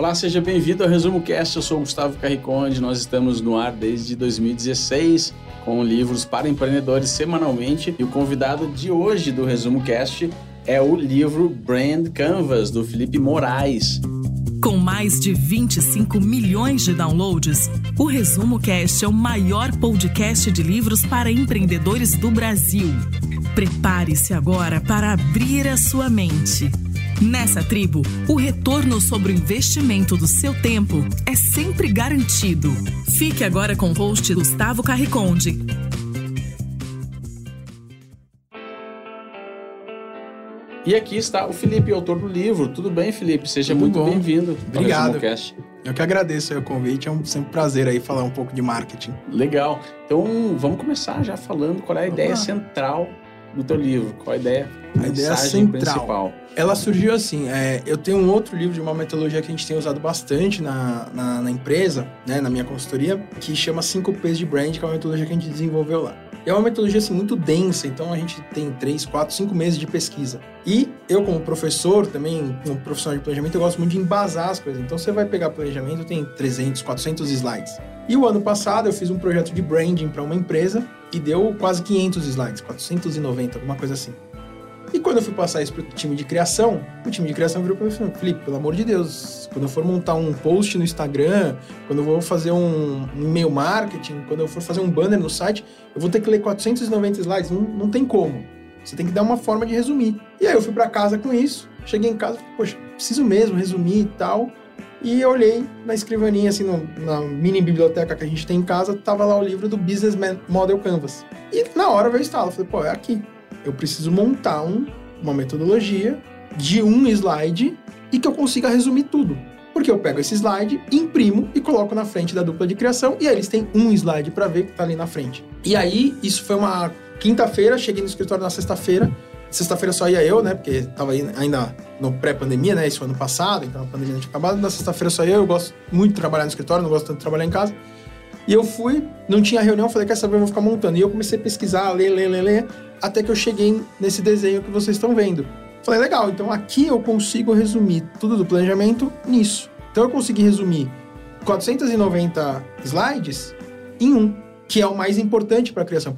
Olá, seja bem-vindo ao Resumo Cast. Eu sou Gustavo Carriconde. Nós estamos no ar desde 2016 com livros para empreendedores semanalmente. E o convidado de hoje do Resumo Cast é o livro Brand Canvas do Felipe Moraes. Com mais de 25 milhões de downloads, o Resumo Cast é o maior podcast de livros para empreendedores do Brasil. Prepare-se agora para abrir a sua mente. Nessa tribo, o retorno sobre o investimento do seu tempo é sempre garantido. Fique agora com o host Gustavo Carriconde. E aqui está o Felipe, autor do livro. Tudo bem, Felipe? Seja Tudo muito bem-vindo. Obrigado. Eu que agradeço o convite, é um sempre um prazer aí falar um pouco de marketing. Legal. Então, vamos começar já falando qual é a Vamos ideia central do teu livro. Qual a ideia, A ideia central. principal? Ela surgiu assim, é, eu tenho um outro livro de uma metodologia que a gente tem usado bastante na, na, na empresa, né, na minha consultoria, que chama 5 P's de Brand, que é uma metodologia que a gente desenvolveu lá. É uma metodologia assim, muito densa, então a gente tem 3, 4, 5 meses de pesquisa. E eu, como professor, também, como profissional de planejamento, eu gosto muito de embasar as coisas. Então você vai pegar planejamento, tem 300, 400 slides. E o ano passado eu fiz um projeto de branding para uma empresa e deu quase 500 slides, 490, alguma coisa assim. E quando eu fui passar isso pro time de criação, o time de criação virou para mim e falou: Felipe, pelo amor de Deus, quando eu for montar um post no Instagram, quando eu vou fazer um, e-mail marketing, quando eu for fazer um banner no site, eu vou ter que ler 490 slides. Não, não tem como. Você tem que dar uma forma de resumir. E aí eu fui para casa com isso, cheguei em casa, poxa, preciso mesmo resumir e tal. E eu olhei na escrivaninha, assim, no- na mini biblioteca que a gente tem em casa, tava lá o livro do Business Model Canvas. E na hora o estalo, eu falei, pô, é aqui. Eu preciso montar um- uma metodologia de um slide e que eu consiga resumir tudo. Porque eu pego esse slide, imprimo e coloco na frente da dupla de criação e aí eles têm um slide para ver que tá ali na frente. E aí, isso foi uma quinta-feira, cheguei no escritório na sexta-feira. Sexta-feira só ia eu, né? Porque tava aí ainda no pré-pandemia, né? Isso ano passado, então a pandemia não tinha acabado. Na sexta-feira só ia eu, eu gosto muito de trabalhar no escritório, não gosto tanto de trabalhar em casa. E eu fui, não tinha reunião, falei, quer saber, eu vou ficar montando. E eu comecei a pesquisar, ler, ler, ler, ler, até que eu cheguei nesse desenho que vocês estão vendo. Falei, legal, então aqui eu consigo resumir tudo do planejamento nisso. Então eu consegui resumir 490 slides em um, que é o mais importante para a criação.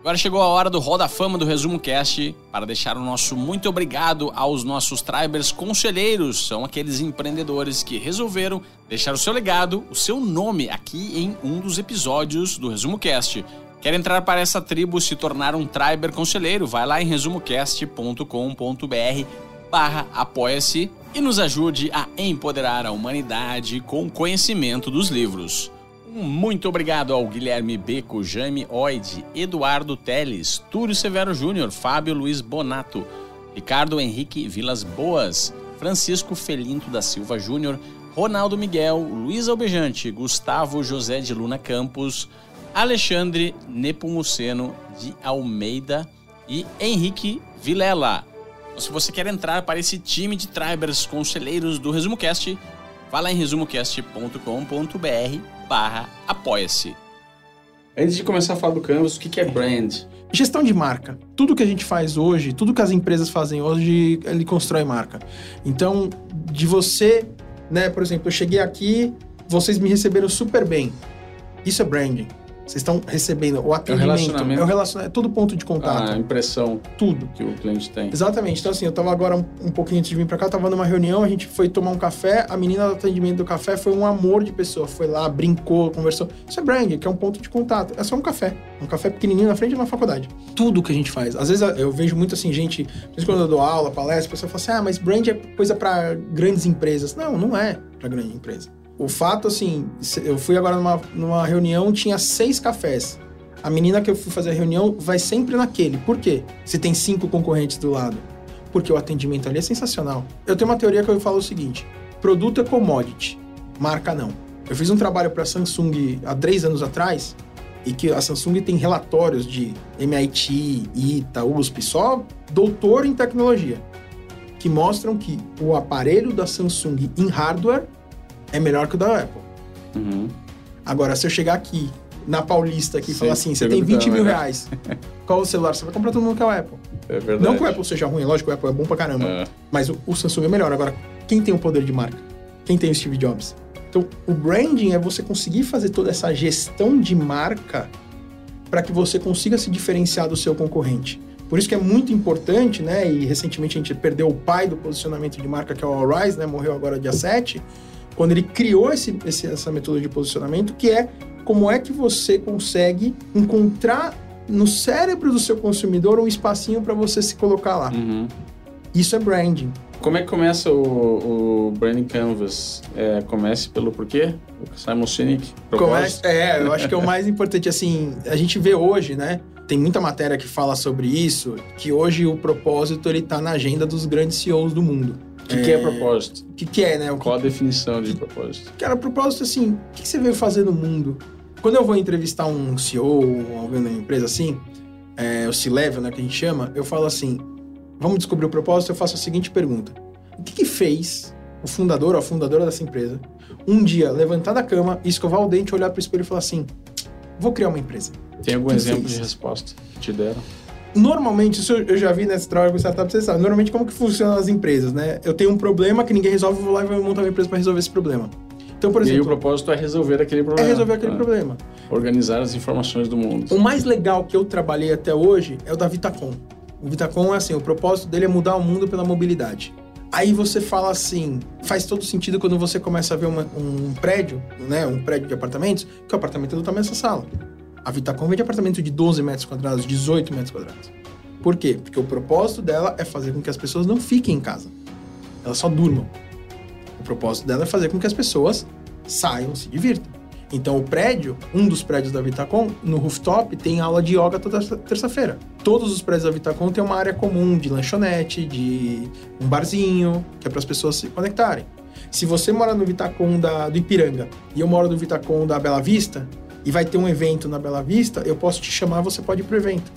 Agora chegou a hora do Roda Fama do Resumo Cast para deixar o nosso muito obrigado aos nossos Tribers conselheiros. São aqueles empreendedores que resolveram deixar o seu legado, o seu nome aqui em um dos episódios do Resumo Cast. Quer entrar para essa tribo se tornar um Triber conselheiro? Vai lá em resumocast.com.br barra apoia-se e nos ajude a empoderar a humanidade com o conhecimento dos livros. Muito obrigado ao Guilherme Beco, Jaime Oide, Eduardo Teles, Túlio Severo Júnior, Fábio Luiz Bonato, Ricardo Henrique Vilas Boas, Francisco Felinto da Silva Júnior, Ronaldo Miguel, Luiz Albejante, Gustavo José de Luna Campos, Alexandre Nepomuceno de Almeida e Henrique Vilela. Então, se você quer entrar para esse time de tribers conselheiros do Resumo Cast, vá lá em resumocast.com.br barra apoia-se. Antes de começar a falar do Canvas, o que que é brand? Gestão de marca. Tudo que a gente faz hoje, tudo que as empresas fazem hoje, ele constrói marca. Então, de você, né, por exemplo, eu cheguei aqui, vocês me receberam super bem. Isso é branding. Vocês estão recebendo o atendimento, relacionamento. é o relacionamento, é todo ponto de contato, A impressão tudo. que o cliente tem. Exatamente. Então, assim, eu tava agora um, um pouquinho antes de vir pra cá, tava numa reunião, a gente foi tomar um café, a menina do atendimento do café foi um amor de pessoa. Foi lá, brincou, conversou. Isso é branding, que é um ponto de contato. É só um café. Um café pequenininho na frente de uma faculdade. Tudo que a gente faz. Às vezes eu vejo muito assim, gente, quando eu dou aula, palestra, a pessoa fala assim, ah, mas brand é coisa pra grandes empresas. Não, não é pra grande empresa. O fato, assim, eu fui agora numa, numa reunião, tinha seis cafés. A menina que eu fui fazer a reunião vai sempre naquele. Por quê? Se tem cinco concorrentes do lado. Porque o atendimento ali é sensacional. Eu tenho uma teoria que eu falo o seguinte: produto é commodity, marca não. Eu fiz um trabalho para a Samsung há três anos atrás e que a Samsung tem relatórios de MIT, ITA, USP, só doutor em tecnologia, que mostram que o aparelho da Samsung em hardware é melhor que o da Apple. Uhum. Agora, se eu chegar aqui na Paulista aqui e falar assim, você tem perguntar, 20 mil reais, qual o celular? Você vai comprar todo mundo que é o Apple. É verdade. Não que o Apple seja ruim, lógico que o Apple é bom pra caramba, É. mas o, o Samsung é melhor. Agora, quem tem o poder de marca? Quem tem o Steve Jobs? Então, o branding é você conseguir fazer toda essa gestão de marca para que você consiga se diferenciar do seu concorrente. Por isso que é muito importante, né? E recentemente a gente perdeu o pai do posicionamento de marca, que é o All Rise, né? Morreu agora dia 7. Quando ele criou esse, esse, essa metodologia de posicionamento, que é como é que você consegue encontrar no cérebro do seu consumidor um espacinho para você se colocar lá. Uhum. Isso é branding. Como é que começa o, o Branding Canvas? É, comece pelo porquê? O Simon Sinek? Comece, é, eu acho que é o mais importante. Assim, a gente vê hoje, né? Tem muita matéria que fala sobre isso, que hoje o propósito ele tá na agenda dos grandes CEOs do mundo. O que, é... que é propósito? O que, que é, né? O Qual que... a definição de propósito? Cara, propósito assim, o que, que você veio fazer no mundo? Quando eu vou entrevistar um CEO ou alguém da empresa assim, é, o C-Level, né, que a gente chama, eu falo assim, vamos descobrir o propósito, eu faço a seguinte pergunta. O que, que fez o fundador ou a fundadora dessa empresa um dia levantar da cama, escovar o dente, olhar para o espelho e falar assim, vou criar uma empresa? Tem algum exemplo fez? de resposta que te deram? Normalmente, isso eu já vi nessa trabalho com startup, você sabe, normalmente como que funcionam as empresas, né? Eu tenho um problema que ninguém resolve, eu vou lá e vou montar uma empresa para resolver esse problema. Então, por exemplo, e aí o propósito é resolver aquele problema. É resolver aquele né? problema. Organizar as informações do mundo. O mais legal que eu trabalhei até hoje é o da Vitacom. O Vitacom é assim, o propósito dele é mudar o mundo pela mobilidade. Aí você fala assim, faz todo sentido quando você começa a ver uma, um prédio, né, um prédio de apartamentos, que o apartamento é do tamanho dessa sala. A Vitacom vende apartamento de 12 metros quadrados, 18 metros quadrados. Por quê? Porque o propósito dela é fazer com que as pessoas não fiquem em casa. Elas só durmam. O propósito dela é fazer com que as pessoas saiam, se divirtam. Então, o prédio, um dos prédios da Vitacom, no rooftop, tem aula de yoga toda terça-feira. Todos os prédios da Vitacom têm uma área comum de lanchonete, de um barzinho, que é para as pessoas se conectarem. Se você mora no Vitacom da, do Ipiranga e eu moro no Vitacom da Bela Vista, e vai ter um evento na Bela Vista, eu posso te chamar, você pode ir pro evento.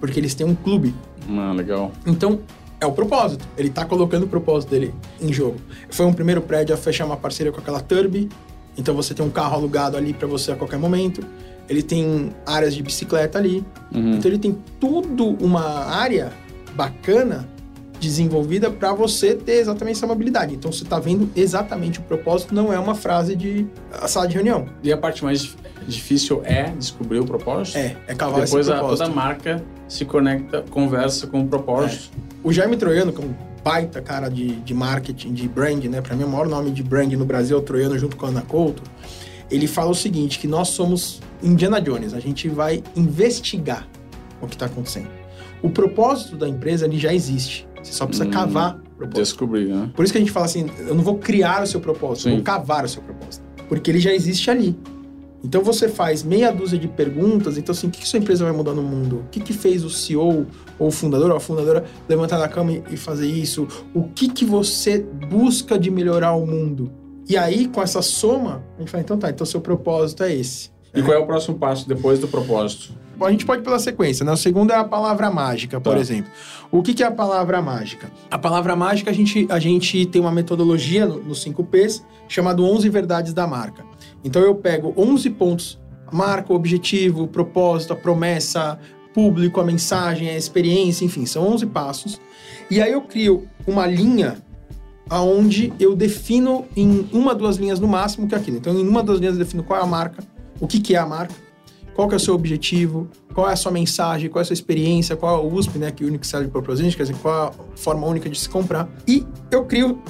Porque eles têm um clube. Ah, legal. Então, é o propósito. Ele tá colocando o propósito dele em jogo. Foi um primeiro prédio a fechar uma parceria com aquela Turbi. Então você tem um carro alugado ali para você a qualquer momento. Ele tem áreas de bicicleta ali. Uhum. Então ele tem tudo uma área bacana desenvolvida para você ter exatamente essa mobilidade. Então você está vendo exatamente o propósito, não é uma frase de a sala de reunião. E a parte mais difícil é descobrir o propósito? É, é cavar Depois esse a, propósito. toda a marca se conecta, conversa com o propósito. É. O Jaime Troiano, que é um baita cara de, de marketing, de brand, né? Para mim, o maior nome de brand no Brasil é o Troiano, junto com a Ana Couto. Ele fala o seguinte, que nós somos Indiana Jones. A gente vai investigar o que está acontecendo. O propósito da empresa, ele já existe. Você só precisa Hum, cavar o propósito. Descobrir, né? Por isso que a gente fala assim, eu não vou criar o seu propósito, eu Sim. vou cavar o seu propósito. Porque ele já existe ali. Então você faz meia dúzia de perguntas, então assim, o que, que sua empresa vai mudar no mundo? O que, que fez o CEO ou o fundador ou a fundadora levantar da cama e- e fazer isso? O que, que você busca de melhorar o mundo? E aí, com essa soma, a gente fala, então tá, então seu propósito é esse. E qual é o próximo passo depois do propósito? A gente pode ir pela sequência, né? O segundo é a palavra mágica, por Tá. exemplo. O que, que é a palavra mágica? A palavra mágica, a gente, a gente tem uma metodologia no- nos 5Ps chamado 11 Verdades da Marca. Então eu pego 11 pontos, marca, o objetivo, o propósito, a promessa, público, a mensagem, a experiência, enfim, são 11 passos. E aí eu crio uma linha aonde eu defino em uma, duas linhas no máximo que é aquilo. Então, em uma, duas linhas eu defino qual é a marca, o que, que é a marca, qual que é o seu objetivo, qual é a sua mensagem, qual é a sua experiência, qual é o USP, né, que é o Unique Selling Proposition, quer dizer, qual é a forma única de se comprar. E eu crio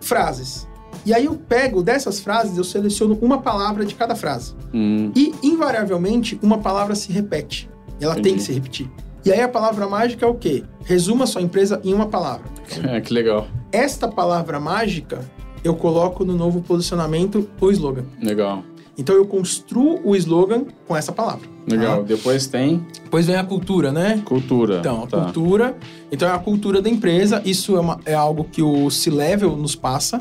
frases. E aí eu pego dessas frases, eu seleciono uma palavra de cada frase. Hum, E, invariavelmente, uma palavra se repete. Ela tem Entendi. que se repetir. E aí a palavra mágica é o quê? Resuma sua empresa em uma palavra. é, que legal. Esta palavra mágica eu coloco no novo posicionamento o slogan. Legal. Então eu construo o slogan com essa palavra. Legal. tá? Depois tem Depois vem a cultura, né? cultura. Então, a Tá. cultura. Então é a cultura da empresa. Isso é, uma- é algo que o C-Level nos passa.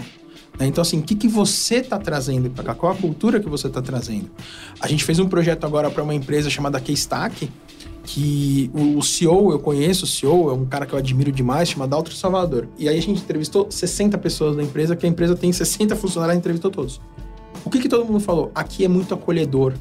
né? Então, assim, o que, que você está trazendo para cá? Qual a cultura que você está trazendo? A gente fez um projeto agora para uma empresa chamada Keystack, que o, CEO, eu conheço o CEO, é um cara que eu admiro demais, chama Daltro Salvador. E aí a gente entrevistou 60 pessoas da empresa, que a empresa tem 60 funcionários, a gente entrevistou todos. O que, que todo mundo falou? Aqui é muito acolhedor,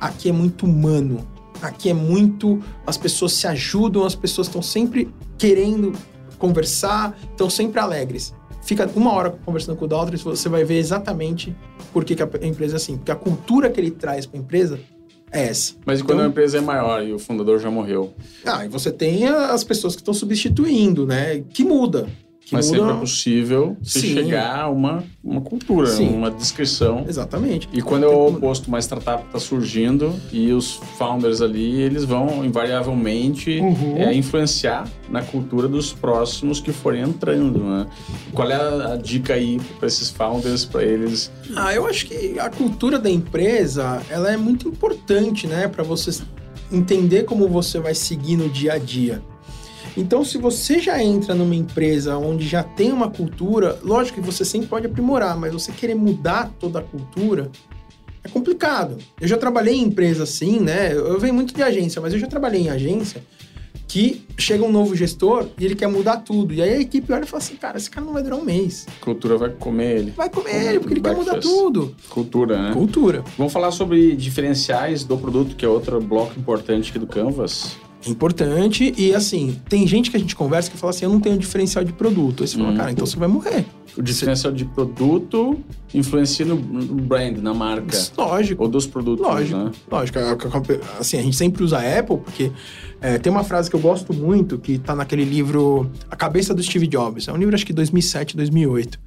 aqui é muito humano, aqui é muito. As pessoas se ajudam, as pessoas estão sempre querendo conversar, estão sempre alegres. fica uma hora conversando com o Daltris, você vai ver exatamente por que, que a empresa é assim. Porque a cultura que ele traz para a empresa é essa. Mas e quando então, a empresa é maior e o fundador já morreu? Ah, e você tem as pessoas que estão substituindo, né? Que muda. Que Mas muda... sempre é possível se Sim. chegar a uma, uma cultura, Sim. uma descrição. Exatamente. E quando é o oposto, uma startup está surgindo e os founders ali, eles vão invariavelmente uhum. é, influenciar na cultura dos próximos que forem entrando, né? Qual é a, a dica aí para esses founders, para eles? Ah, eu acho que a cultura da empresa, ela é muito importante, né? Para você entender como você vai seguir no dia a dia. Então, se você já entra numa empresa onde já tem uma cultura, lógico que você sempre pode aprimorar, mas você querer mudar toda a cultura é complicado. Eu já trabalhei em empresa assim, né? Eu venho muito de agência, mas eu já trabalhei em agência que chega um novo gestor e ele quer mudar tudo. E aí a equipe olha e fala assim, cara, esse cara não vai durar um mês. Cultura vai comer ele. Vai comer ele, porque ele quer mudar tudo. Cultura, né? Cultura. Vamos falar sobre diferenciais do produto, que é outro bloco importante aqui do Canvas importante. E assim, tem gente que a gente conversa que fala assim: eu não tenho diferencial de produto. Aí você fala, hum. cara, então você vai morrer. O diferencial de produto influencia no brand, na marca. Lógico. Ou dos produtos. Lógico. Né? Lógico. É, assim, a gente sempre usa a Apple, porque é, tem uma frase que eu gosto muito, que tá naquele livro A Cabeça do Steve Jobs. É um livro, acho que 2007, 2008.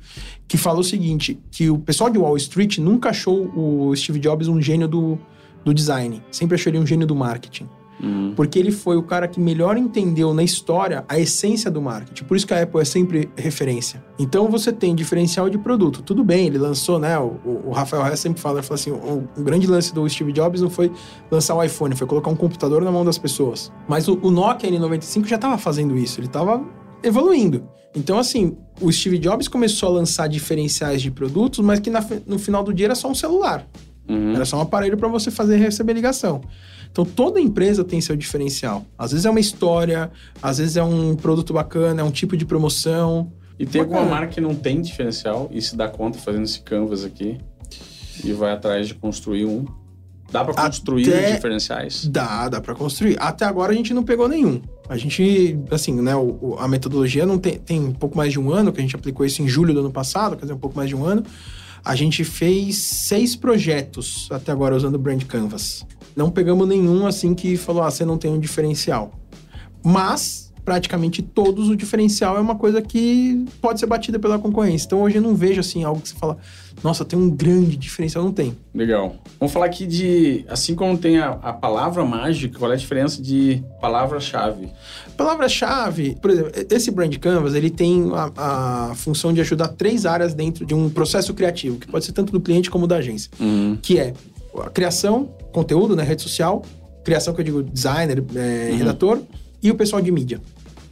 Que fala o seguinte: que o pessoal de Wall Street nunca achou o Steve Jobs um gênio do, do design. Sempre achou ele um gênio do marketing. Uhum. Porque ele foi o cara que melhor entendeu na história a essência do marketing. Por isso que a Apple é sempre referência. Então você tem diferencial de produto. Tudo bem, ele lançou, né? O, o Rafael Hess sempre fala, fala assim: o, o, grande lance do Steve Jobs não foi lançar o iPhone, foi colocar um computador na mão das pessoas. Mas o, o Nokia N95 já estava fazendo isso, ele estava evoluindo. Então, assim, o Steve Jobs começou a lançar diferenciais de produtos, mas que na, no final do dia era só um celular. Uhum. Era só um aparelho para você fazer e receber ligação. Então toda empresa tem seu diferencial. Às vezes é uma história, às vezes é um produto bacana, é um tipo de promoção. E tem bacana. alguma marca que não tem diferencial e se dá conta fazendo esse canvas aqui e vai atrás de construir um? Dá para construir Até... diferenciais? Dá, dá para construir. Até agora a gente não pegou nenhum. A gente, assim, né, o, a metodologia não tem, tem um pouco mais de um ano, que a gente aplicou isso em julho do ano passado, quer dizer, um pouco mais de um ano. A gente fez seis projetos até agora usando o Brand Canvas. Não pegamos nenhum assim que falou, ah, você não tem um diferencial. Mas, praticamente todos, o diferencial é uma coisa que pode ser batida pela concorrência. Então, hoje eu não vejo assim algo que você fala, nossa, tem um grande diferencial. Não tem. Legal. Vamos falar aqui de, assim como tem a, a palavra mágica, qual é a diferença de palavra-chave? Palavra-chave, por exemplo, esse Brand Canvas, ele tem a, a, função de ajudar três áreas dentro de um processo criativo, que pode ser tanto do cliente como da agência, uhum. que é a criação, conteúdo, né? Rede social, criação que eu digo designer, é, uhum. redator, e o pessoal de mídia.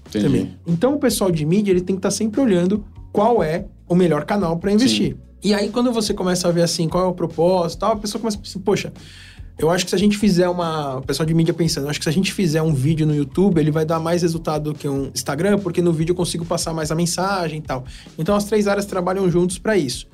Entendi. Também. Então o pessoal de mídia ele tem que estar tá sempre olhando qual é o melhor canal para investir. Sim. E aí, quando você começa a ver assim, qual é o propósito tal, a pessoa começa a pensar, poxa, eu acho que se a gente fizer uma. O pessoal de mídia pensando, eu acho que se a gente fizer um vídeo no YouTube, ele vai dar mais resultado do que um Instagram, porque no vídeo eu consigo passar mais a mensagem e tal. Então as três áreas trabalham juntos para isso.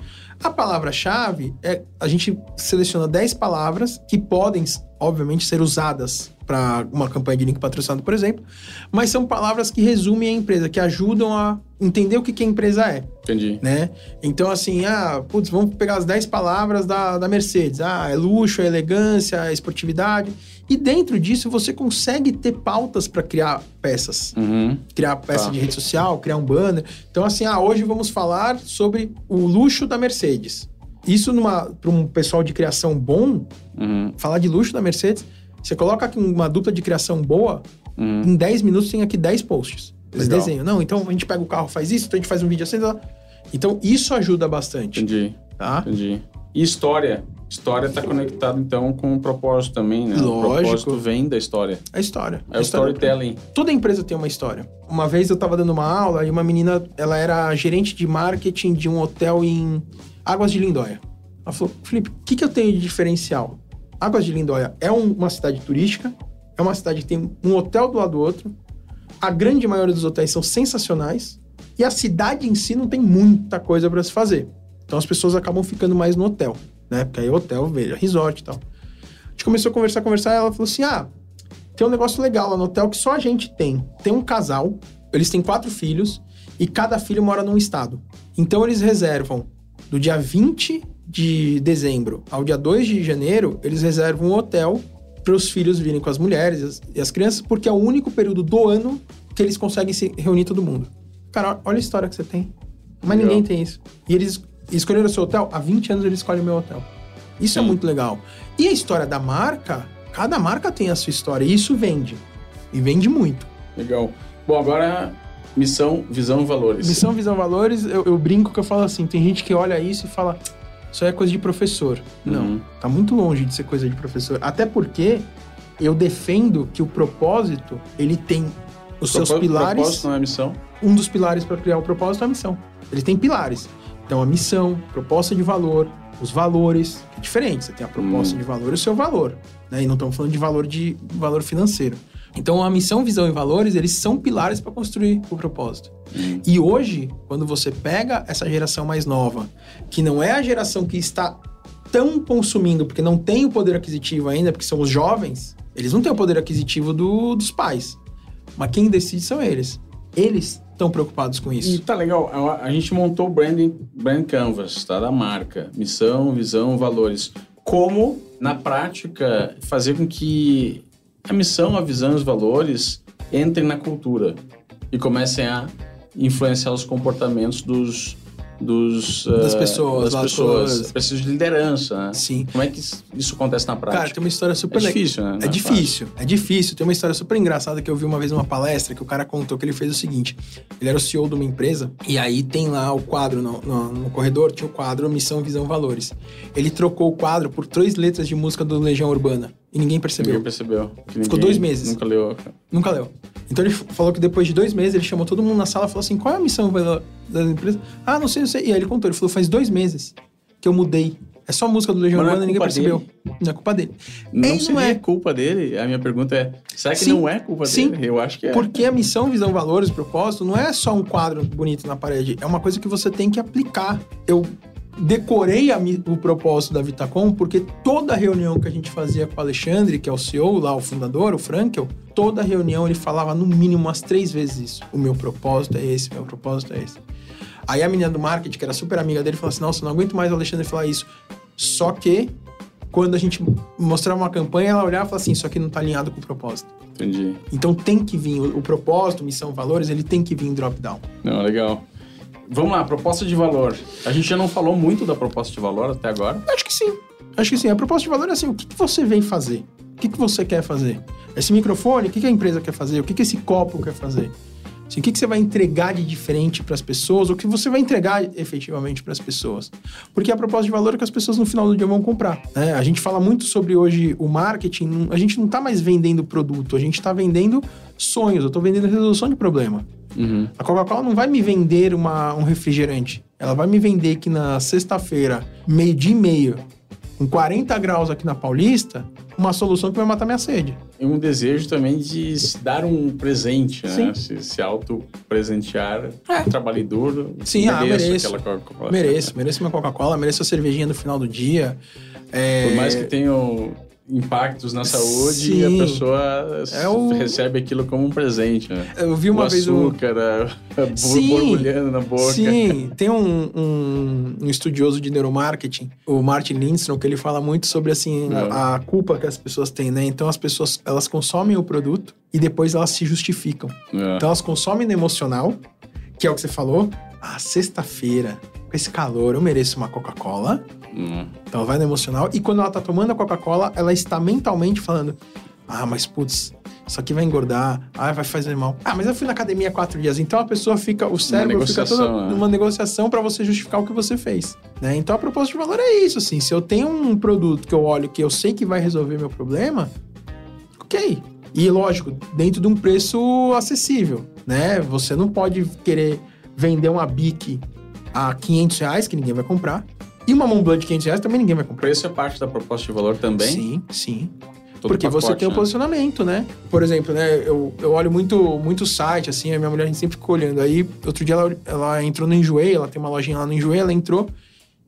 A palavra-chave é a gente seleciona 10 palavras que podem, obviamente, ser usadas para uma campanha de link patrocinado, por exemplo, mas são palavras que resumem a empresa, que ajudam a entender o que, que a empresa é. Entendi. Né? Então, assim, ah, putz, vamos pegar as 10 palavras da, da Mercedes. Ah, é luxo, é elegância, é esportividade. E dentro disso, você consegue ter pautas para criar peças. Uhum. Criar peça tá. de rede social, criar um banner. Então, assim, ah, hoje vamos falar sobre o luxo da Mercedes. Isso para um pessoal de criação bom, uhum. falar de luxo da Mercedes, você coloca aqui uma dupla de criação boa, uhum. em 10 minutos tem aqui 10 posts. Eles Legal. desenham. Não, então a gente pega o carro, faz isso, então a gente faz um vídeo assim. Então, isso ajuda bastante. Entendi. Tá? Entendi. E história? História está conectado, então, com o propósito também, né? Lógico. O propósito vem da história. A história. É o storytelling. Toda empresa tem uma história. Uma vez eu estava dando uma aula e uma menina, ela era gerente de marketing de um hotel em Águas de Lindóia. Ela falou, Felipe, o que, que eu tenho de diferencial? Águas de Lindóia é um, uma cidade turística, é uma cidade que tem um hotel do lado do outro, a grande maioria dos hotéis são sensacionais, e a cidade em si não tem muita coisa para se fazer. Então as pessoas acabam ficando mais no hotel né? Porque aí é hotel, veja, resort e tal. A gente começou a conversar, conversar, e ela falou assim: ah, tem um negócio legal lá no hotel que só a gente tem. Tem um casal, eles têm quatro filhos, e cada filho mora num estado. Então eles reservam do dia 20 de dezembro ao dia 2 de janeiro, eles reservam um hotel para os filhos virem com as mulheres e as, e as crianças, porque é o único período do ano que eles conseguem se reunir todo mundo. Cara, olha a história que você tem. Mas Legal. ninguém tem isso. E eles escolheram o seu hotel, há 20 anos eles escolhem o meu hotel. Isso é Sim. muito legal. E a história da marca, cada marca tem a sua história, e isso vende. E vende muito. Legal. Bom, agora missão, visão e valores. Missão, visão, valores, eu, eu brinco que eu falo assim, tem gente que olha isso e fala, isso aí é coisa de professor. Não, Uhum. tá muito longe de ser coisa de professor. Até porque eu defendo que o propósito, ele tem os seus Propó- pilares. Propósito não é missão. Um dos pilares para criar o propósito é a missão. Ele tem pilares. Então, a missão, proposta de valor, os valores, que é diferente. Você tem a proposta Hum. de valor e o seu valor. Né? E não estamos falando de valor de valor financeiro. Então, a missão, visão e valores, eles são pilares para construir o propósito. Hum. E hoje, quando você pega essa geração mais nova, que não é a geração que está tão consumindo, porque não tem o poder aquisitivo ainda, porque são os jovens, eles não têm o poder aquisitivo do- dos pais. Mas quem decide são eles. Eles estão preocupados com E isso. tá legal, a, a gente montou o branding, brand canvas, tá? Da marca. Missão, visão, valores. Como, na prática, fazer com que a missão, a visão e os valores entrem na cultura e comecem a influenciar os comportamentos dos... dos Das ah, pessoas, das pessoas. todas. Preciso de liderança, né? Sim. Como é que isso- acontece na prática? Cara, tem uma história super é difícil, né? É difícil, é difícil. Tem uma história super engraçada que eu vi uma vez numa palestra que o cara contou que ele fez o seguinte: ele era o CEO de uma empresa e aí tem lá o quadro no, no- no corredor, tinha o quadro Missão, Visão, Valores. Ele trocou o quadro por três letras de música do Legião Urbana e ninguém percebeu. Ninguém percebeu. que Ficou ninguém dois meses. Nunca leu. Nunca leu. Então ele falou que depois de dois meses ele chamou todo mundo na sala e falou assim: qual é a missão da empresa? Ah, não sei, não sei. E aí ele contou, ele falou: faz dois meses que eu mudei. É só música do Legião não é Urbana e ninguém percebeu. dele? Não é culpa dele. Não Ei, seria é. culpa dele? A minha pergunta é: será que Sim. não é culpa Sim. dele? Eu acho que é. Porque a missão, visão, valores, propósito não é só um quadro bonito na parede, é uma coisa que você tem que aplicar. Eu decorei a o propósito da Vitacom porque toda reunião que a gente fazia com o Alexandre, que é o CEO lá, o fundador, o Frankel, toda reunião ele falava no mínimo umas três vezes isso. O meu propósito é esse, meu propósito é esse. Aí a menina do marketing, que era super amiga dele, falou assim: Nossa, não aguento mais o Alexandre falar isso. Só que, quando a gente mostrava uma campanha, ela olhava e falava assim: Isso aqui não tá alinhado com o propósito. Entendi. Então tem que vir o, o propósito, missão, valores, ele tem que vir em drop-down. Não, legal. Vamos lá, proposta de valor. A gente já não falou muito da proposta de valor até agora. Acho que sim. Acho que sim. A proposta de valor é assim: o que, você vem fazer? O que, você quer fazer? Esse microfone, o que, a empresa quer fazer? O que, esse copo quer fazer? Assim, o que, você vai entregar de diferente para as pessoas? O que você vai entregar efetivamente para as pessoas? Porque a proposta de valor é que as pessoas no final do dia vão comprar. né? A gente fala muito sobre hoje o marketing. A gente não está mais vendendo produto, a gente está vendendo sonhos. Eu estou vendendo resolução de problema. Uhum. A Coca-Cola não vai me vender uma- um refrigerante. Ela vai me vender que na sexta-feira, meio-dia e meio, com 40 graus aqui na Paulista, uma solução que vai matar minha sede. E um desejo também de se dar um presente, né? Sim. Se, se auto-presentear. É. Trabalhei duro. Sim, ah, mereço. aquela Coca-Cola. Mereço, mereço minha Coca-Cola, mereço a cervejinha no final do dia. É, Por mais que tenham impactos na saúde, Sim. a pessoa É o- recebe aquilo como um presente, né? Eu vi uma o vez açúcar, a- a Sim. borbulhando na boca. Sim, tem um, um, um estudioso de neuromarketing, o Martin Lindstrom, que ele fala muito sobre assim É. a, a culpa que as pessoas têm, né? Então as pessoas elas consomem o produto e depois elas se justificam. É. Então elas consomem no emocional, que é o que você falou. Ah, sexta-feira, esse calor, eu mereço uma Coca-Cola. Hum. Então ela vai no emocional. E quando ela tá tomando a Coca-Cola, ela está mentalmente falando: Ah, mas putz, isso aqui vai engordar. Ah, vai fazer mal. Ah, mas eu fui na academia há quatro dias. Então a pessoa fica, o cérebro fica toda né? numa negociação para você justificar o que você fez. Né? Então a proposta de valor é isso, assim. Se eu tenho um produto que eu olho que eu sei que vai resolver meu problema, ok. E lógico, dentro de um preço acessível, né? Você não pode querer vender uma Bic a 500 reais, que ninguém vai comprar. E uma Montblanc de 500 reais também ninguém vai comprar. preço é parte da proposta de valor também. Sim, sim. Todo Porque você pacote, tem o né? posicionamento, né? Por exemplo, né? Eu, eu olho muito, muito site, assim, a minha mulher a gente sempre fica olhando. Aí, outro dia ela, ela entrou no Enjoei, ela tem uma lojinha lá no Enjoei, ela entrou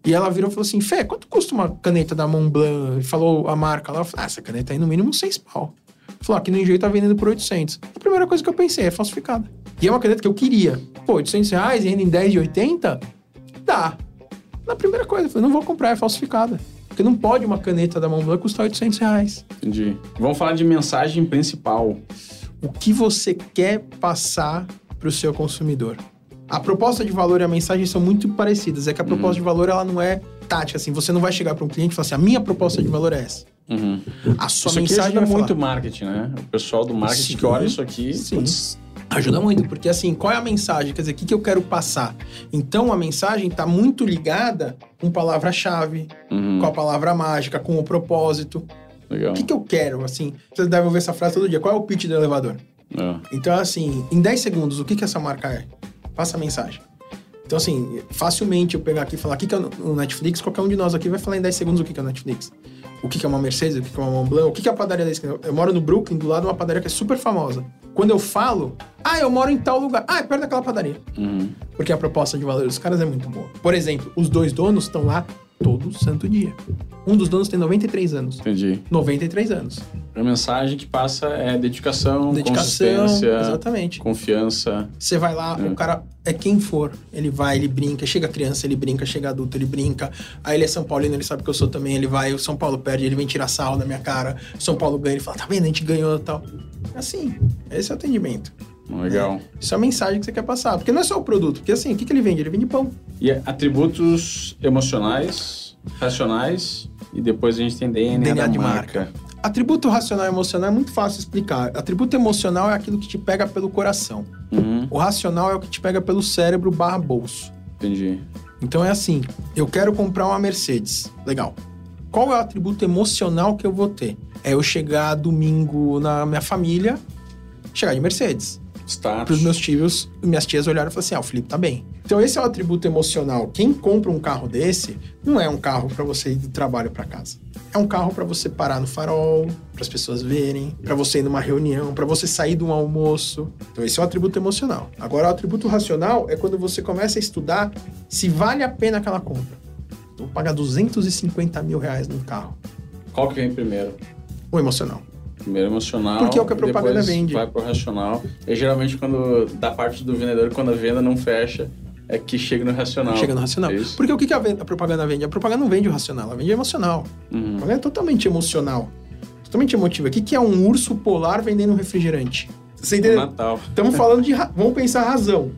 e ela virou e falou assim: Fé, quanto custa uma caneta da Montblanc? E falou a marca lá. Eu falei, ah, essa caneta aí no mínimo seis pau. Falou, aqui no Enjoei tá vendendo por 800. A primeira coisa que eu pensei é falsificada. E é uma caneta que eu queria. Pô, 800 reais e ainda em 10 de 80? Dá. Na primeira coisa, eu falei, não vou comprar, é falsificada. Porque não pode uma caneta da Montblanc custar 800 reais. Entendi. Vamos falar de mensagem principal. O que você quer passar para o seu consumidor? A proposta de valor e a mensagem são muito parecidas. É que a proposta Uhum. de valor ela não é tática. Assim, você não vai chegar para um cliente e falar assim: a minha proposta de valor é essa. Uhum. A sua Isso aqui mensagem ajuda vai falar. muito o marketing, né? O pessoal do marketing Sim. que olha isso aqui. Sim. putz, Ajuda muito, porque assim, qual é a mensagem? Quer dizer, o que, que eu quero passar? Então, a mensagem está muito ligada com palavra-chave, uhum, com a palavra mágica, com o propósito. Legal. O que, que eu quero? Assim, você deve ouvir essa frase todo dia. Qual é o pitch do elevador? É. Então, assim, em 10 segundos, o que, que essa marca é? Passa a mensagem. Então, assim, facilmente eu pegar aqui e falar o que, que é o Netflix, qualquer um de nós aqui vai falar em 10 segundos o que, que é o Netflix. O que, é uma Mercedes, o que, é uma Montblanc, o que, que é a padaria da esquina. Eu moro no Brooklyn, do lado de uma padaria que é super famosa. Quando eu falo, ah, eu moro em tal lugar. Ah, é perto daquela padaria. Uhum. Porque a proposta de valor dos caras é muito boa. Por exemplo, os dois donos estão lá todo santo dia. Um dos donos tem 93 anos. Entendi. 93 anos. A mensagem que passa é dedicação, Dedicação, consistência, exatamente. confiança. Você vai lá, É. o cara é quem for. Ele vai, ele brinca. Chega criança, ele brinca. Chega adulto, ele brinca. Aí ele é São Paulino, ele sabe que eu sou também. Ele vai, o São Paulo perde, ele vem tirar sarro da minha cara. São Paulo ganha, ele fala, tá vendo? A gente ganhou e tal. Assim, esse é o atendimento. Legal. Isso é a mensagem que você quer passar. Porque não é só o produto. Porque assim, o que, que ele vende? Ele vende pão. E atributos emocionais, racionais, e depois a gente tem DNA, DNA da de marca. Atributo racional e emocional é muito fácil explicar. Atributo emocional é aquilo que te pega pelo coração. Uhum, O racional é o que te pega pelo cérebro barra bolso. entendi. Então é assim, eu quero comprar uma Mercedes. Legal. Qual é o atributo emocional que eu vou ter? É eu chegar domingo na minha família, chegar de Mercedes. Para Status. os meus tios, minhas tias olharam e falaram assim: ah, o Felipe tá bem. Então esse é o atributo emocional. Quem compra um carro desse, não é um carro para você ir do trabalho para casa. É um carro para você parar no farol, para as pessoas verem, para você ir numa reunião, para você sair de um almoço. Então esse é o atributo emocional. Agora o atributo racional é quando você começa a estudar se vale a pena aquela compra. Vou pagar 250 mil reais num carro. Qual que vem primeiro? O emocional. Primeiro emocional. Porque é o que a propaganda vende. Vai pro racional. E geralmente quando da parte do vendedor, quando a venda não fecha, é que chega no racional. Chega no racional. É? Porque o que que a, ven- a propaganda vende? A propaganda não vende o racional, ela vende o emocional. A Uhum. propaganda é totalmente emocional. Totalmente emotiva. O que, que é um urso polar vendendo um refrigerante? Você entendeu? Natal. Estamos falando de. Vamos pensar a razão.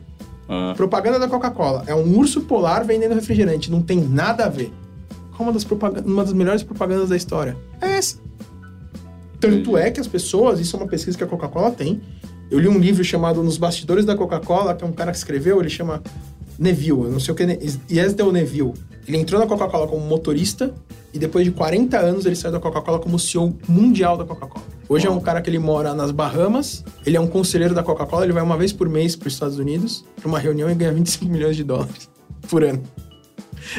Ah, Propaganda da Coca-Cola. É um urso polar vendendo refrigerante. Não tem nada a ver. Qual uma das, propag- uma das melhores propagandas da história? É essa. Tanto é que as pessoas, isso é uma pesquisa que a Coca-Cola tem. Eu li um livro chamado Nos Bastidores da Coca-Cola, que é um cara que escreveu, ele chama Neville, eu não sei o que, é, Yesdel Neville. Ele entrou na Coca-Cola como motorista e depois de 40 anos ele saiu da Coca-Cola como CEO mundial da Coca-Cola. Hoje é um cara que ele mora nas Bahamas, ele é um conselheiro da Coca-Cola, ele vai uma vez por mês para os Estados Unidos, para uma reunião e ganha 25 milhões de dólares por ano.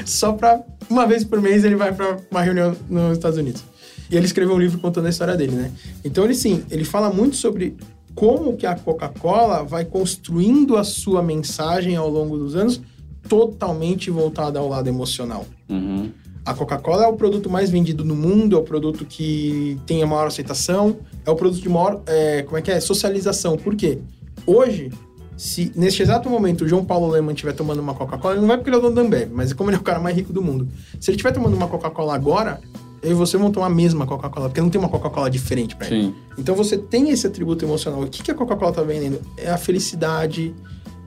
Só pra uma vez por mês ele vai para uma reunião nos Estados Unidos. E ele escreveu um livro contando a história dele, né? Então ele sim, ele fala muito sobre como que a Coca-Cola vai construindo a sua mensagem ao longo dos anos, totalmente voltada ao lado emocional. uhum. A Coca-Cola é o produto mais vendido no mundo, é o produto que tem a maior aceitação, é o produto de maior, é, como é que é, socialização. Por quê? Hoje, se neste exato momento o João Paulo Leman estiver tomando uma Coca-Cola, ele não vai porque ele é o dono da Ambev, mas como ele é o cara mais rico do mundo. Se ele estiver tomando uma Coca-Cola agora, eu e você vão tomar a mesma Coca-Cola, porque não tem uma Coca-Cola diferente pra ele. Sim. Então você tem esse atributo emocional. O que, que a Coca-Cola tá vendendo? É a felicidade,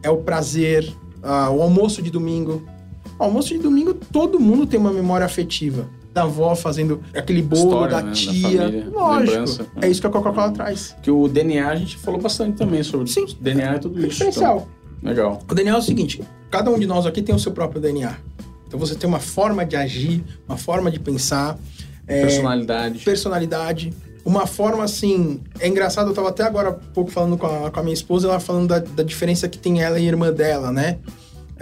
é o prazer, ah, o almoço de domingo. O almoço de domingo, todo mundo tem uma memória afetiva. Da avó fazendo aquele bolo, História, da né? Da tia. família, Lógico. lembrança. É isso que a Coca-Cola traz. Que o DNA a gente falou bastante também sobre Sim. DNA é tudo isso. Diferencial. Então, legal. O DNA é o seguinte: cada um de nós aqui tem o seu próprio DNA. Então você tem uma forma de agir, uma forma de pensar. É, Personalidade. personalidade. Uma forma assim. É engraçado, eu tava até agora há pouco falando com a, com a minha esposa, ela falando da, da diferença que tem ela e a irmã dela, né?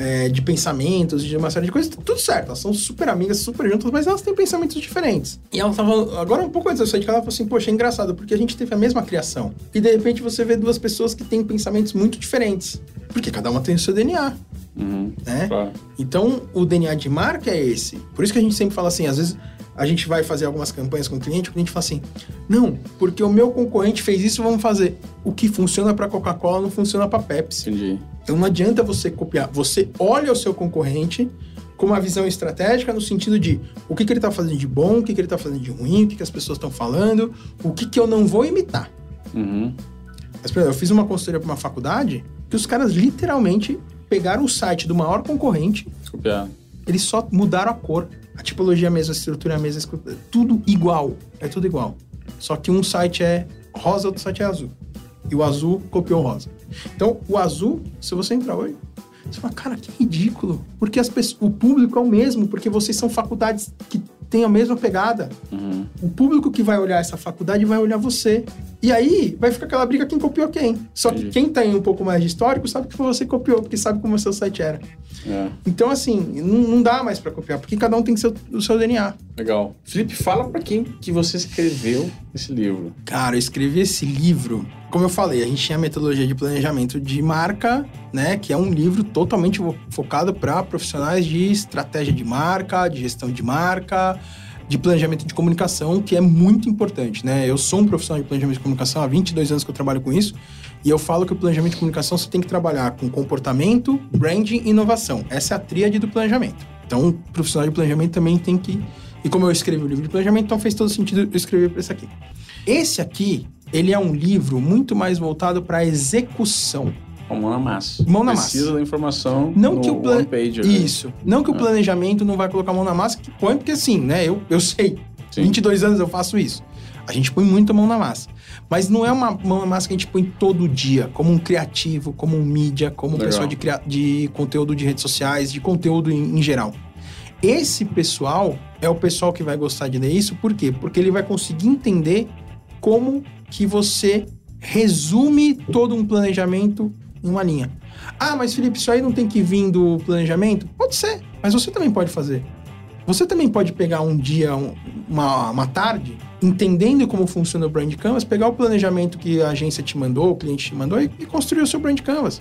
É, de pensamentos, de uma série de coisas, tudo certo. Elas são super amigas, super juntas, mas elas têm pensamentos diferentes. E ela tava. Agora, um pouco antes eu sair de casa, ela falou assim: Poxa, é engraçado, porque a gente teve a mesma criação. E de repente você vê duas pessoas que têm pensamentos muito diferentes. Porque cada uma tem o seu DNA, Uhum. né? Claro. Então, o DNA de marca é esse. Por isso que a gente sempre fala assim, às vezes a gente vai fazer algumas campanhas com o cliente, o cliente fala assim: "Não, porque o meu concorrente fez isso, vamos fazer". O que funciona para Coca-Cola não funciona para Pepsi. Entendi. Então não adianta você copiar. Você olha o seu concorrente, com uma visão estratégica no sentido de o que, que ele está fazendo de bom, o que, que ele está fazendo de ruim, o que, que as pessoas estão falando, o que, que eu não vou imitar. Uhum. Mas, por exemplo, eu fiz uma consultoria para uma faculdade que os caras literalmente pegaram o site do maior concorrente, eles só mudaram a cor. A tipologia é a mesma, a estrutura é a mesma, tudo igual. É tudo igual. Só que um site é rosa, outro site é azul. E o azul copiou o rosa. Então, o azul, se você entrar hoje, você fala, cara, que ridículo. Porque as pessoas, o público é o mesmo, porque vocês são faculdades que têm a mesma pegada. Uhum. O público que vai olhar essa faculdade vai olhar você. E aí vai ficar aquela briga quem copiou quem. Só que quem tem um pouco mais de histórico sabe que foi você que copiou, porque sabe como o seu site era. É, Então, assim, não, não dá mais pra copiar, porque cada um tem seu, o seu DNA. Legal. Felipe, fala pra quem que você escreveu esse livro. Cara, eu escrevi esse livro. Como eu falei, a gente tinha a metodologia de planejamento de marca, né? Que é um livro totalmente focado para profissionais de estratégia de marca, de gestão de marca, de planejamento de comunicação, que é muito importante, né? Eu sou um profissional de planejamento de comunicação há 22 anos que eu trabalho com isso. E eu falo que o planejamento de comunicação você tem que trabalhar com comportamento, branding e inovação. Essa é a tríade do planejamento. Então, o profissional de planejamento também tem que. E como eu escrevi o livro de planejamento, então fez todo sentido eu escrever para esse aqui. Esse aqui, ele é um livro muito mais voltado para execução. Com mão na massa. Mão na Precisa massa. da informação Não que o plan- page. né? Isso. Não que o Ah. planejamento não vai colocar a mão na massa, que põe, porque assim, né? Eu, eu sei. Sim. 22 anos eu faço isso. A gente põe muito a mão na massa. Mas não é uma mão na massa que a gente põe todo dia, como um criativo, como um mídia, como um pessoal de, de conteúdo de redes sociais, de conteúdo em, em geral. Esse pessoal é o pessoal que vai gostar de ler isso, por quê? Porque ele vai conseguir entender como que você resume todo um planejamento em uma linha. Ah, mas Felipe, isso aí não tem que vir do planejamento? Pode ser, mas você também pode fazer. Você também pode pegar um dia, um- uma, uma tarde, entendendo como funciona o Brand Canvas, pegar o planejamento que a agência te mandou, o cliente te mandou e, e construir o seu Brand Canvas.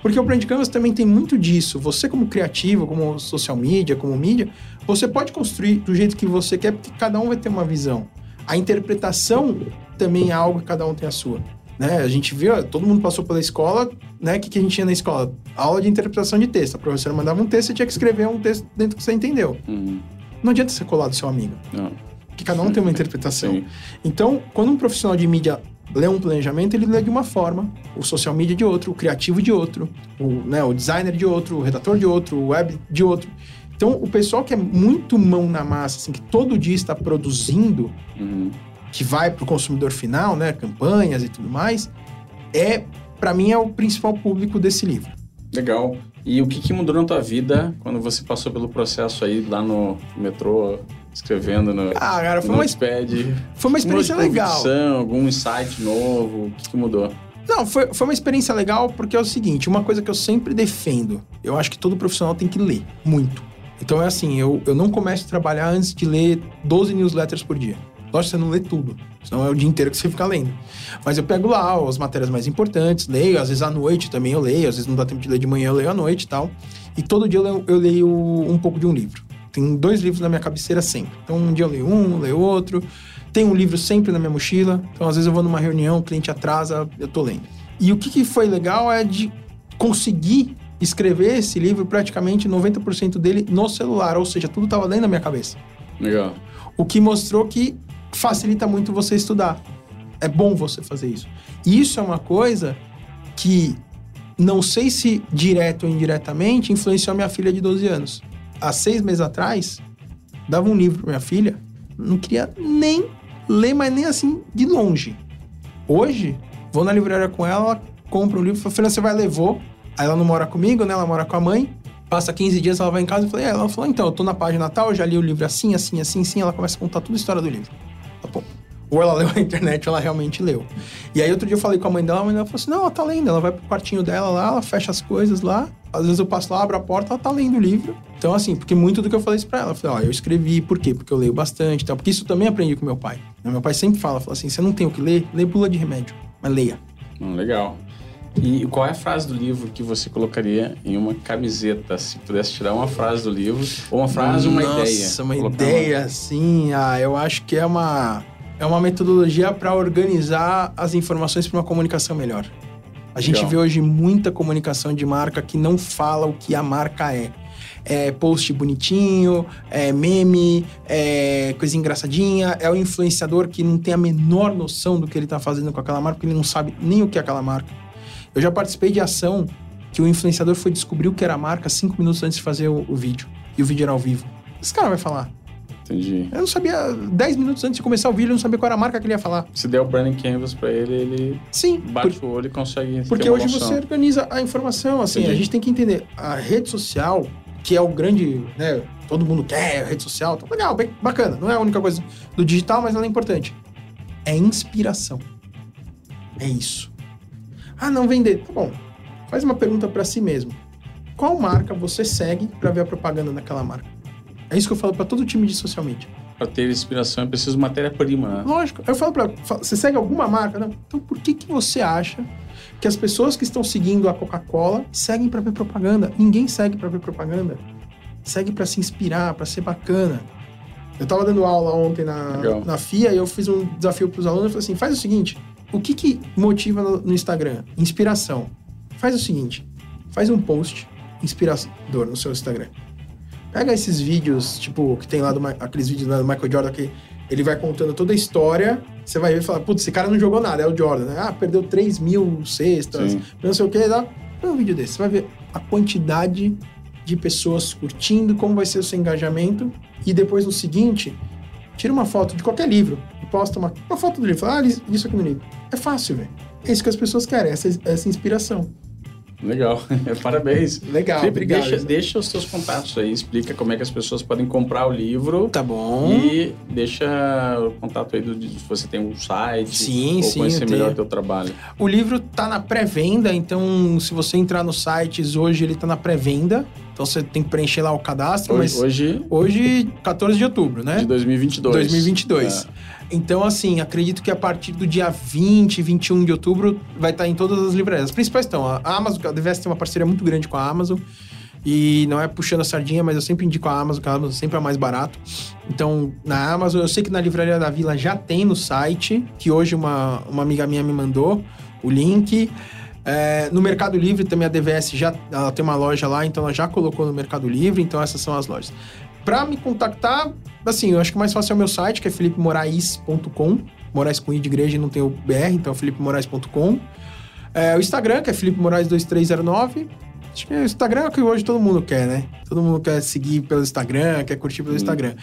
Porque o Brand Canvas também tem muito disso. Você, como criativo, como social media, como mídia, você pode construir do jeito que você quer, porque cada um vai ter uma visão. A interpretação também é algo que cada um tem a sua. Né? A gente viu, todo mundo passou pela escola, né? O que, que a gente tinha na escola? Aula de interpretação de texto. A professora mandava um texto, você tinha que escrever um texto dentro que você entendeu. Uhum. Não adianta ser colar do seu amigo, Não. Porque cada um tem uma interpretação. Sim. Então, quando um profissional de mídia lê um planejamento, ele lê de uma forma, o social media de outro, o criativo de outro, o, né, o designer de outro, o redator de outro, o web de outro. Então, o pessoal que é muito mão na massa, assim, que todo dia está produzindo, Uhum. que vai para o consumidor final, né, campanhas e tudo mais, é, para mim, é o principal público desse livro. Legal. E o que, que mudou na tua vida quando você passou pelo processo aí lá no metrô, escrevendo no, Ah, cara, foi no uma, Notepad? foi uma experiência legal. algum insight novo? O que, que mudou? Não, foi, foi uma experiência legal porque é o seguinte, uma coisa que eu sempre defendo, eu acho que todo profissional tem que ler, muito. Então é assim, eu, eu não começo a trabalhar antes de ler 12 newsletters por dia. Lógico que você não lê tudo, senão é o dia inteiro que você fica lendo. Mas eu pego lá as matérias mais importantes, leio, às vezes à noite também eu leio, às vezes não dá tempo de ler de manhã, eu leio à noite e tal. E todo dia eu leio, eu leio um pouco de um livro. Tem dois livros na minha cabeceira sempre. Então um dia eu leio um, leio outro. Tem um livro sempre na minha mochila. Então às vezes eu vou numa reunião, o cliente atrasa, eu tô lendo. E o que, que foi legal é de conseguir escrever esse livro praticamente 90% dele no celular, ou seja, tudo estava dentro da minha cabeça. Legal. O que mostrou que facilita muito você estudar. É bom você fazer isso. E isso é uma coisa que não sei se direto ou indiretamente influenciou minha filha de 12 anos. Há seis meses atrás, dava um livro pra minha filha, não queria nem ler, mas nem assim de longe. Hoje, vou na livraria com ela, ela compra um livro, fala, filha, você vai ler? Vou. Aí ela não mora comigo, né? Ela mora com a mãe. Passa 15 dias, ela vai em casa e falei, é, ela falou, então, eu tô na página tal, eu já li o livro assim, assim, assim, assim. Ela começa a contar toda a história do livro. Ou ela leu na internet ou ela realmente leu. E aí outro dia eu falei com a mãe dela, a mãe dela falou assim, não, ela tá lendo. Ela vai pro quartinho dela lá, ela fecha as coisas lá. Às vezes eu passo lá, abro a porta, ela tá lendo o livro. Então assim, porque muito do que eu falei isso pra ela. Eu falei, ó, eu escrevi, por quê? Porque eu leio bastante tal. Porque isso também aprendi com meu pai. Meu pai sempre fala, fala assim, você não tem o que ler, lê bula de remédio, mas leia. Hum, legal. E qual é a frase do livro que você colocaria em uma camiseta? Se pudesse tirar uma frase do livro, ou uma frase, uma Nossa, ideia. uma Colocar ideia, assim, ah, eu acho que é uma, é uma metodologia para organizar as informações para uma comunicação melhor. A gente Legal. vê hoje muita comunicação de marca que não fala o que a marca é. é post bonitinho, é meme, é coisa engraçadinha, é o influenciador que não tem a menor noção do que ele tá fazendo com aquela marca, porque ele não sabe nem o que é aquela marca. Eu já participei de ação que o influenciador foi descobrir o que era a marca cinco minutos antes de fazer o, o vídeo. E o vídeo era ao vivo. Esse cara vai falar. Entendi. Eu não sabia, 10 minutos antes de começar o vídeo, eu não sabia qual era a marca que ele ia falar. Se der o branding canvas pra ele, ele Sim, bate o olho e consegue porque hoje noção. você organiza a informação, assim, Entendi. a gente tem que entender. A rede social, que é o grande, né, todo mundo quer rede social, tá legal, bem bacana, não é a única coisa do digital, mas ela é importante. É inspiração. É isso. Ah, não vender. Tá bom. Faz uma pergunta pra si mesmo. Qual marca você segue pra ver a propaganda daquela marca? É isso que eu falo pra todo time de social media. Pra ter inspiração é preciso matéria-prima, né? Lógico. Eu falo pra. fa- Você segue alguma marca? Não. Então por que, que você acha que as pessoas que estão seguindo a Coca-Cola seguem pra ver propaganda? Ninguém segue pra ver propaganda. Segue pra se inspirar, pra ser bacana. Eu tava dando aula ontem na, Legal. na FIA e eu fiz um desafio pros alunos. Eu falei assim: faz o seguinte. O que que motiva no, no Instagram? Inspiração. Faz o seguinte. Faz um post inspirador no seu Instagram. Pega esses vídeos, tipo, que tem lá do, aqueles vídeos lá do Michael Jordan que ele vai contando toda a história. Você vai ver e falar, putz, esse cara não jogou nada, é o Jordan, né? Ah, perdeu 3 mil cestas, Sim. não sei o que. Põe um vídeo desse, você vai ver a quantidade de pessoas curtindo, como vai ser o seu engajamento. E depois no seguinte, tira uma foto de qualquer livro e posta uma, uma foto do livro. Fala, ah, isso aqui no livro. É fácil, velho. É isso que as pessoas querem, essa, essa inspiração. Legal. Parabéns. Legal, Felipe, obrigado. deixa, deixa os seus contatos aí, explica como é que as pessoas podem comprar o livro. Tá bom. E deixa o contato aí do, se você tem um site. Sim, ou sim, conhecer melhor o teu trabalho. O livro tá na pré-venda, então se você entrar nos sites hoje, ele tá na pré-venda. Então você tem que preencher lá o cadastro, Hoje, mas hoje hoje, 14 de outubro, né? de 2022. 2022. Então, assim, acredito que a partir do dia 20, 21 de outubro vai estar em todas as livrarias. As principais estão. A Amazon, a Devest tem uma parceria muito grande com a Amazon. E não é puxando a sardinha, mas eu sempre indico a Amazon, que a Amazon sempre é mais barato. Então, na Amazon, eu sei que na Livraria da Vila já tem no site, que hoje uma, uma amiga minha me mandou o link. É, no Mercado Livre também a DVS já ela tem uma loja lá, então ela já colocou no Mercado Livre, então essas são as lojas. Pra me contactar, assim, eu acho que o mais fácil é o meu site, que é felipemorais.com. Moraes com I de igreja e não tem o BR, então é felipemorais.com. É, o Instagram, que é Felipe Moraes 2309. Acho que o Instagram é o que hoje todo mundo quer, né? Todo mundo quer seguir pelo Instagram, quer curtir pelo Instagram.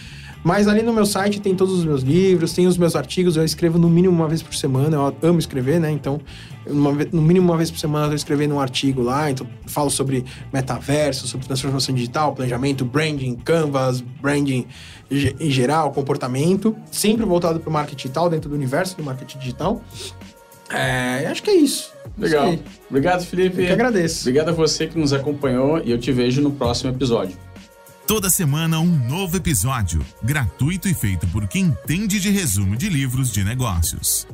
Mas ali no meu site tem todos os meus livros, tem os meus artigos, eu escrevo no mínimo uma vez por semana, eu amo escrever, né? Então, uma no mínimo uma vez por semana eu tô escrevendo um artigo lá, então falo sobre metaverso, sobre transformação digital, planejamento, branding, canvas, branding em geral, comportamento, sempre voltado para o marketing digital, dentro do universo do marketing digital. É, acho que é isso. Legal. Obrigado, Felipe. Eu que agradeço. Obrigado a você que nos acompanhou e eu te vejo no próximo episódio. Toda semana um novo episódio, gratuito e feito por quem entende de resumo de livros de negócios.